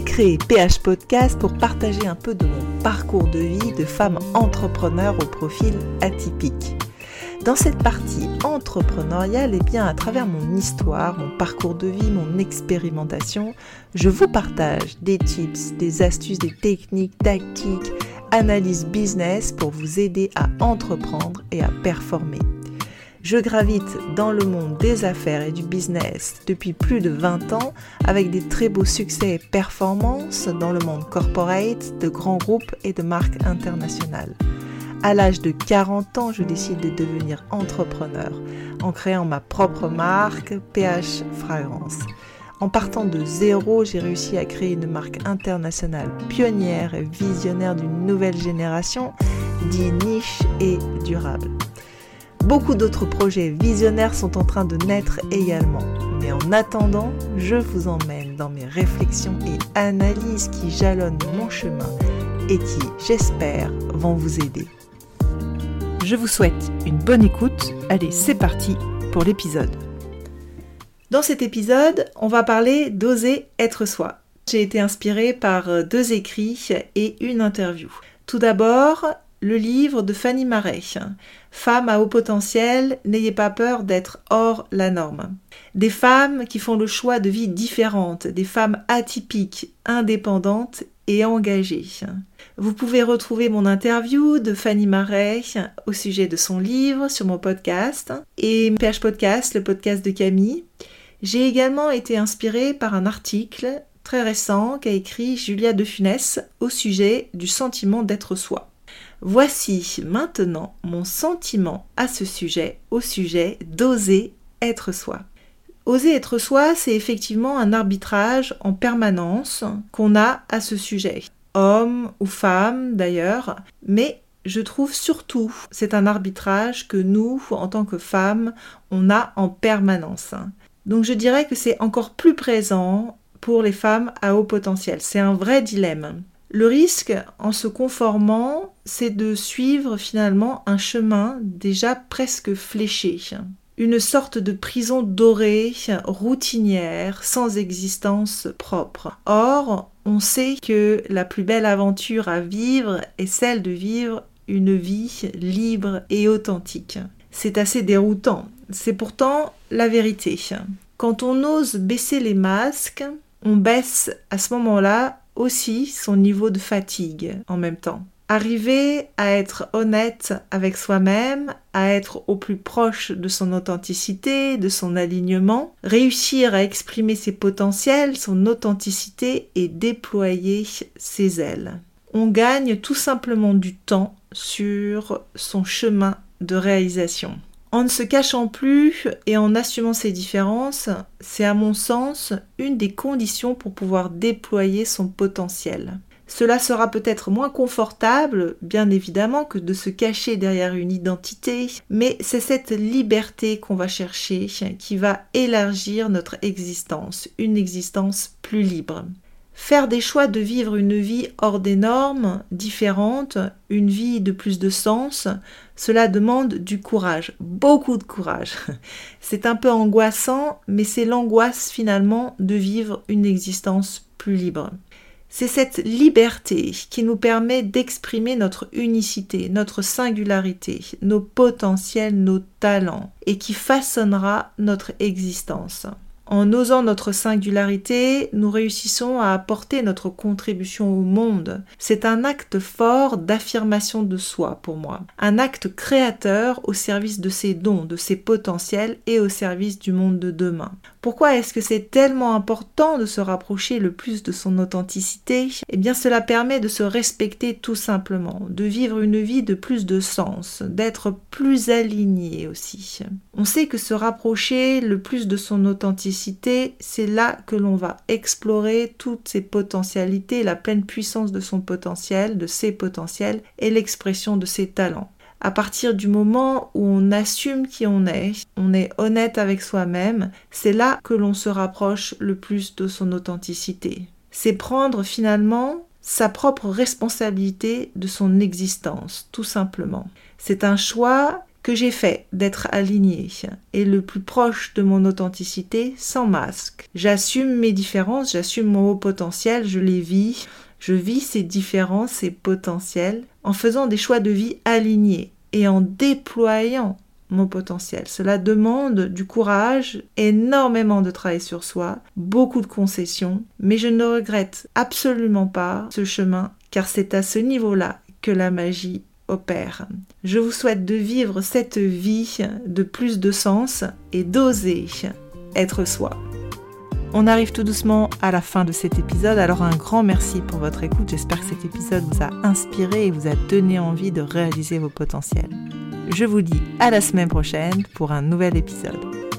créé PH Podcast pour partager un peu de mon parcours de vie de femme entrepreneur au profil atypique. Dans cette partie entrepreneuriale, et eh bien à travers mon histoire, mon parcours de vie, mon expérimentation, je vous partage des tips, des astuces, des techniques, tactiques, analyse business pour vous aider à entreprendre et à performer. Je gravite dans le monde des affaires et du business depuis plus de 20 ans avec des très beaux succès et performances dans le monde corporate, de grands groupes et de marques internationales. À l'âge de 40 ans, je décide de devenir entrepreneur en créant ma propre marque PH Fragrance. En partant de zéro, j'ai réussi à créer une marque internationale pionnière et visionnaire d'une nouvelle génération, dit niche et durable. Beaucoup d'autres projets visionnaires sont en train de naître également. Mais en attendant, je vous emmène dans mes réflexions et analyses qui jalonnent mon chemin et qui, j'espère, vont vous aider. Je vous souhaite une bonne écoute. Allez, c'est parti pour l'épisode. Dans cet épisode, on va parler d'oser être soi. J'ai été inspirée par deux écrits et une interview. Tout d'abord, le livre de Fanny Marais. Femmes à haut potentiel, n'ayez pas peur d'être hors la norme. Des femmes qui font le choix de vie différentes, des femmes atypiques, indépendantes et engagées. Vous pouvez retrouver mon interview de Fanny Marais au sujet de son livre sur mon podcast et PH Podcast, le podcast de Camille. J'ai également été inspirée par un article très récent qu'a écrit Julia de Funès au sujet du sentiment d'être soi. Voici maintenant mon sentiment à ce sujet, au sujet d'oser être soi. Oser être soi, c'est effectivement un arbitrage en permanence qu'on a à ce sujet. Homme ou femme d'ailleurs, mais je trouve surtout c'est un arbitrage que nous, en tant que femmes, on a en permanence. Donc je dirais que c'est encore plus présent pour les femmes à haut potentiel. C'est un vrai dilemme. Le risque, en se conformant, c'est de suivre finalement un chemin déjà presque fléché, une sorte de prison dorée, routinière, sans existence propre. Or, on sait que la plus belle aventure à vivre est celle de vivre une vie libre et authentique. C'est assez déroutant. C'est pourtant la vérité. Quand on ose baisser les masques, on baisse à ce moment-là aussi son niveau de fatigue en même temps. Arriver à être honnête avec soi-même, à être au plus proche de son authenticité, de son alignement, réussir à exprimer ses potentiels, son authenticité et déployer ses ailes. On gagne tout simplement du temps sur son chemin de réalisation. En ne se cachant plus et en assumant ses différences, c'est à mon sens une des conditions pour pouvoir déployer son potentiel. Cela sera peut-être moins confortable, bien évidemment, que de se cacher derrière une identité, mais c'est cette liberté qu'on va chercher qui va élargir notre existence, une existence plus libre. Faire des choix de vivre une vie hors des normes, différente, une vie de plus de sens, cela demande du courage, beaucoup de courage. C'est un peu angoissant, mais c'est l'angoisse finalement de vivre une existence plus libre. C'est cette liberté qui nous permet d'exprimer notre unicité, notre singularité, nos potentiels, nos talents, et qui façonnera notre existence. En osant notre singularité, nous réussissons à apporter notre contribution au monde. C'est un acte fort d'affirmation de soi pour moi. Un acte créateur au service de ses dons, de ses potentiels et au service du monde de demain. Pourquoi est-ce que c'est tellement important de se rapprocher le plus de son authenticité? Eh bien cela permet de se respecter tout simplement, de vivre une vie de plus de sens, d'être plus aligné aussi. On sait que se rapprocher le plus de son authenticité, c'est là que l'on va explorer toutes ses potentialités, la pleine puissance de son potentiel, de ses potentiels et l'expression de ses talents à partir du moment où on assume qui on est, on est honnête avec soi-même, c'est là que l'on se rapproche le plus de son authenticité. C'est prendre finalement sa propre responsabilité de son existence, tout simplement. C'est un choix que j'ai fait d'être aligné et le plus proche de mon authenticité sans masque. J'assume mes différences, j'assume mon haut potentiel, je les vis, je vis ces différences, ces potentiels en faisant des choix de vie alignés et en déployant mon potentiel. Cela demande du courage, énormément de travail sur soi, beaucoup de concessions, mais je ne regrette absolument pas ce chemin car c'est à ce niveau-là que la magie opère. Je vous souhaite de vivre cette vie de plus de sens et d'oser être soi. On arrive tout doucement à la fin de cet épisode, alors un grand merci pour votre écoute. J'espère que cet épisode vous a inspiré et vous a donné envie de réaliser vos potentiels. Je vous dis à la semaine prochaine pour un nouvel épisode.